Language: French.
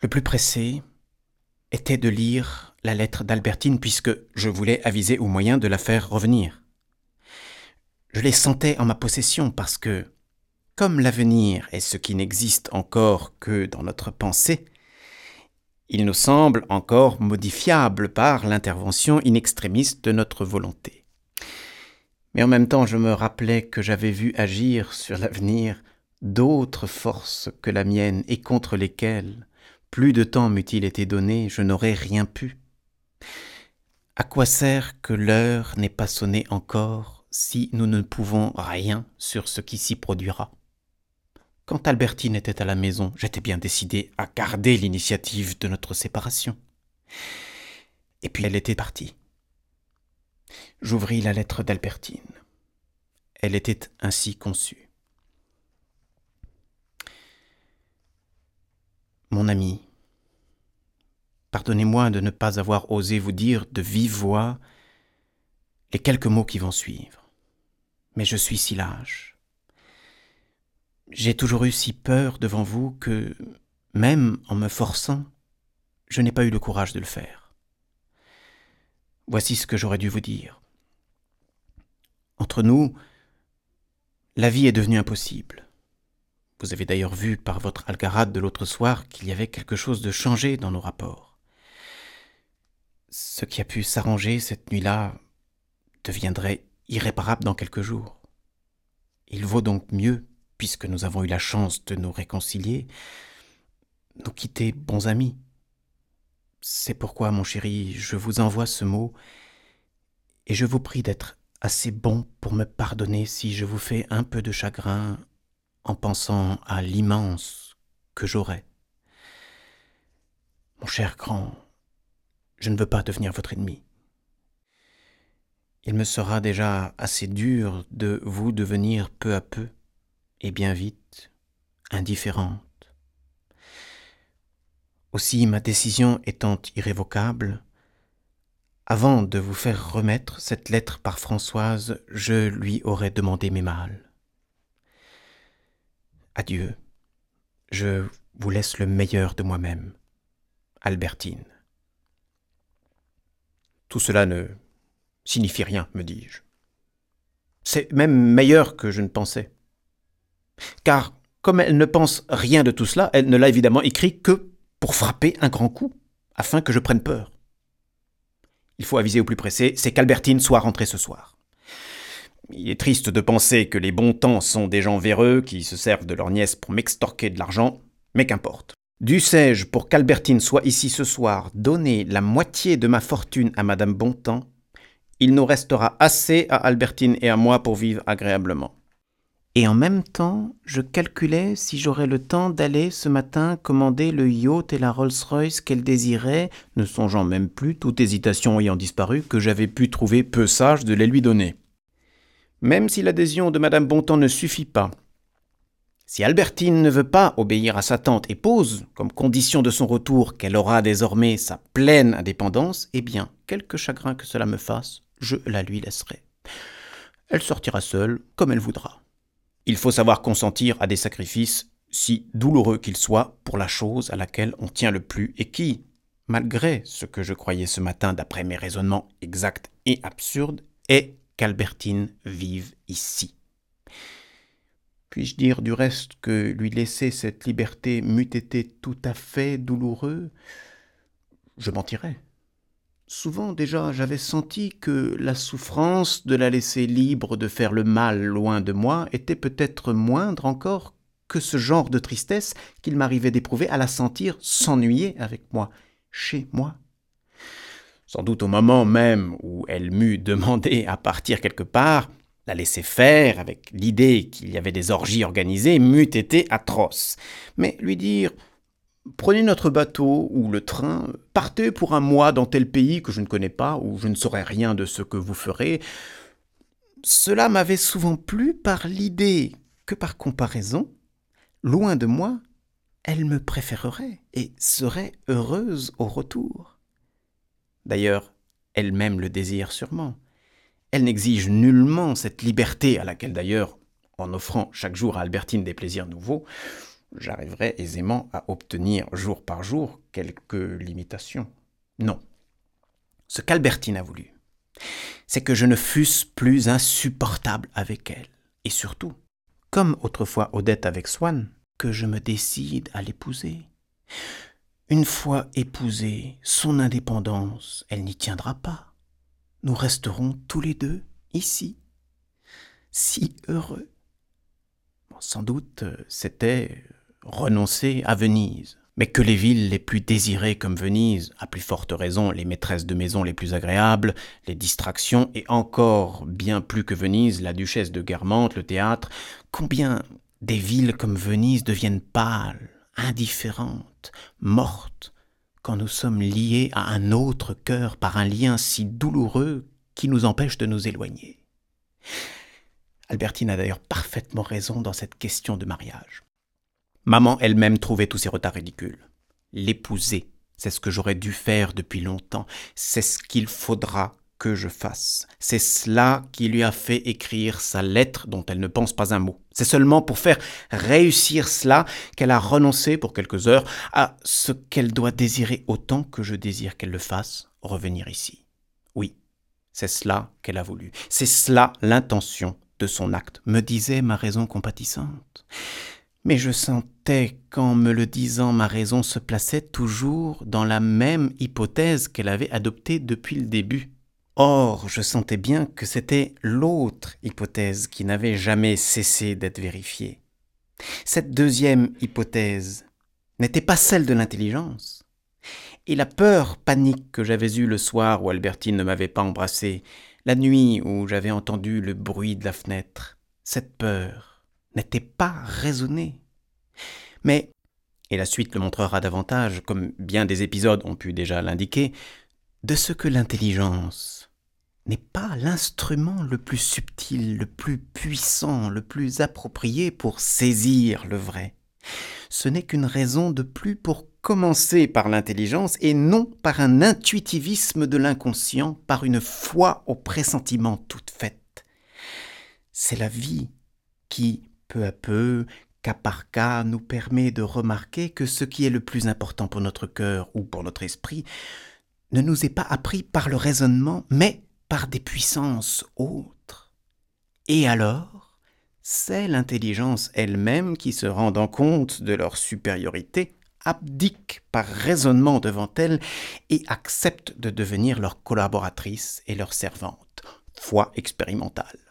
Le plus pressé était de lire la lettre d'Albertine puisque je voulais aviser au moyen de la faire revenir. Je les sentais en ma possession parce que, comme l'avenir est ce qui n'existe encore que dans notre pensée, il nous semble encore modifiable par l'intervention inextrémiste de notre volonté. Mais en même temps, je me rappelais que j'avais vu agir sur l'avenir d'autres forces que la mienne et contre lesquelles, plus de temps m'eût-il été donné, je n'aurais rien pu. À quoi sert que l'heure n'ait pas sonné encore si nous ne pouvons rien sur ce qui s'y produira? Quand Albertine était à la maison, j'étais bien décidé à garder l'initiative de notre séparation. Et puis elle était partie. J'ouvris la lettre d'Albertine. Elle était ainsi conçue. Mon ami, pardonnez-moi de ne pas avoir osé vous dire de vive voix les quelques mots qui vont suivre. Mais je suis si lâche. J'ai toujours eu si peur devant vous que, même en me forçant, je n'ai pas eu le courage de le faire. Voici ce que j'aurais dû vous dire. Entre nous, la vie est devenue impossible. Vous avez d'ailleurs vu par votre algarade de l'autre soir qu'il y avait quelque chose de changé dans nos rapports. Ce qui a pu s'arranger cette nuit-là deviendrait irréparable dans quelques jours. Il vaut donc mieux, puisque nous avons eu la chance de nous réconcilier, nous quitter bons amis. C'est pourquoi, mon chéri, je vous envoie ce mot, et je vous prie d'être assez bon pour me pardonner si je vous fais un peu de chagrin en pensant à l'immense que j'aurai. Mon cher grand, je ne veux pas devenir votre ennemi. Il me sera déjà assez dur de vous devenir peu à peu, et bien vite, indifférente. Aussi ma décision étant irrévocable, avant de vous faire remettre cette lettre par Françoise, je lui aurais demandé mes mâles. Adieu. Je vous laisse le meilleur de moi-même. Albertine. Tout cela ne signifie rien, me dis-je. C'est même meilleur que je ne pensais. Car, comme elle ne pense rien de tout cela, elle ne l'a évidemment écrit que pour frapper un grand coup, afin que je prenne peur. Il faut aviser au plus pressé, c'est qu'Albertine soit rentrée ce soir. Il est triste de penser que les bons temps sont des gens véreux qui se servent de leur nièce pour m'extorquer de l'argent, mais qu'importe. Dussé-je, pour qu'Albertine soit ici ce soir, donner la moitié de ma fortune à Madame Bontemps, il nous restera assez à Albertine et à moi pour vivre agréablement. Et en même temps, je calculais si j'aurais le temps d'aller ce matin commander le yacht et la Rolls-Royce qu'elle désirait, ne songeant même plus, toute hésitation ayant disparu, que j'avais pu trouver peu sage de les lui donner. Même si l'adhésion de Madame Bontemps ne suffit pas, si Albertine ne veut pas obéir à sa tante et pose comme condition de son retour qu'elle aura désormais sa pleine indépendance, eh bien, quelque chagrin que cela me fasse, je la lui laisserai. Elle sortira seule, comme elle voudra. Il faut savoir consentir à des sacrifices, si douloureux qu'ils soient, pour la chose à laquelle on tient le plus et qui, malgré ce que je croyais ce matin d'après mes raisonnements exacts et absurdes, est qu'Albertine vive ici. Puis-je dire du reste que lui laisser cette liberté m'eût été tout à fait douloureux? Je mentirais. Souvent déjà j'avais senti que la souffrance de la laisser libre de faire le mal loin de moi était peut-être moindre encore que ce genre de tristesse qu'il m'arrivait d'éprouver à la sentir s'ennuyer avec moi, chez moi. Sans doute au moment même où elle m'eut demandé à partir quelque part, la laisser faire avec l'idée qu'il y avait des orgies organisées m'eût été atroce. Mais lui dire Prenez notre bateau ou le train, partez pour un mois dans tel pays que je ne connais pas, où je ne saurais rien de ce que vous ferez, cela m'avait souvent plu par l'idée que par comparaison, loin de moi, elle me préférerait et serait heureuse au retour. D'ailleurs, elle-même le désire sûrement. Elle n'exige nullement cette liberté à laquelle d'ailleurs, en offrant chaque jour à Albertine des plaisirs nouveaux, j'arriverais aisément à obtenir jour par jour quelques limitations. Non. Ce qu'Albertine a voulu, c'est que je ne fusse plus insupportable avec elle, et surtout, comme autrefois Odette avec Swann, que je me décide à l'épouser. Une fois épousée, son indépendance, elle n'y tiendra pas. Nous resterons tous les deux ici, si heureux. sans doute, c'était renoncer à Venise, mais que les villes les plus désirées comme Venise, à plus forte raison les maîtresses de maison les plus agréables, les distractions, et encore bien plus que Venise, la duchesse de Guermantes, le théâtre, combien des villes comme Venise deviennent pâles, indifférentes, mortes, quand nous sommes liés à un autre cœur par un lien si douloureux qui nous empêche de nous éloigner. Albertine a d'ailleurs parfaitement raison dans cette question de mariage. Maman elle-même trouvait tous ces retards ridicules. L'épouser, c'est ce que j'aurais dû faire depuis longtemps, c'est ce qu'il faudra que je fasse. C'est cela qui lui a fait écrire sa lettre dont elle ne pense pas un mot. C'est seulement pour faire réussir cela qu'elle a renoncé pour quelques heures à ce qu'elle doit désirer autant que je désire qu'elle le fasse, revenir ici. Oui, c'est cela qu'elle a voulu. C'est cela l'intention de son acte, me disait ma raison compatissante. Mais je sentais qu'en me le disant ma raison se plaçait toujours dans la même hypothèse qu'elle avait adoptée depuis le début. Or, je sentais bien que c'était l'autre hypothèse qui n'avait jamais cessé d'être vérifiée. Cette deuxième hypothèse n'était pas celle de l'intelligence. Et la peur panique que j'avais eue le soir où Albertine ne m'avait pas embrassé, la nuit où j'avais entendu le bruit de la fenêtre, cette peur, n'était pas raisonné. Mais, et la suite le montrera davantage, comme bien des épisodes ont pu déjà l'indiquer, de ce que l'intelligence n'est pas l'instrument le plus subtil, le plus puissant, le plus approprié pour saisir le vrai. Ce n'est qu'une raison de plus pour commencer par l'intelligence et non par un intuitivisme de l'inconscient, par une foi au pressentiment toute faite. C'est la vie qui, peu à peu, cas par cas, nous permet de remarquer que ce qui est le plus important pour notre cœur ou pour notre esprit ne nous est pas appris par le raisonnement, mais par des puissances autres. Et alors, c'est l'intelligence elle-même qui, se rendant compte de leur supériorité, abdique par raisonnement devant elle et accepte de devenir leur collaboratrice et leur servante. Foi expérimentale.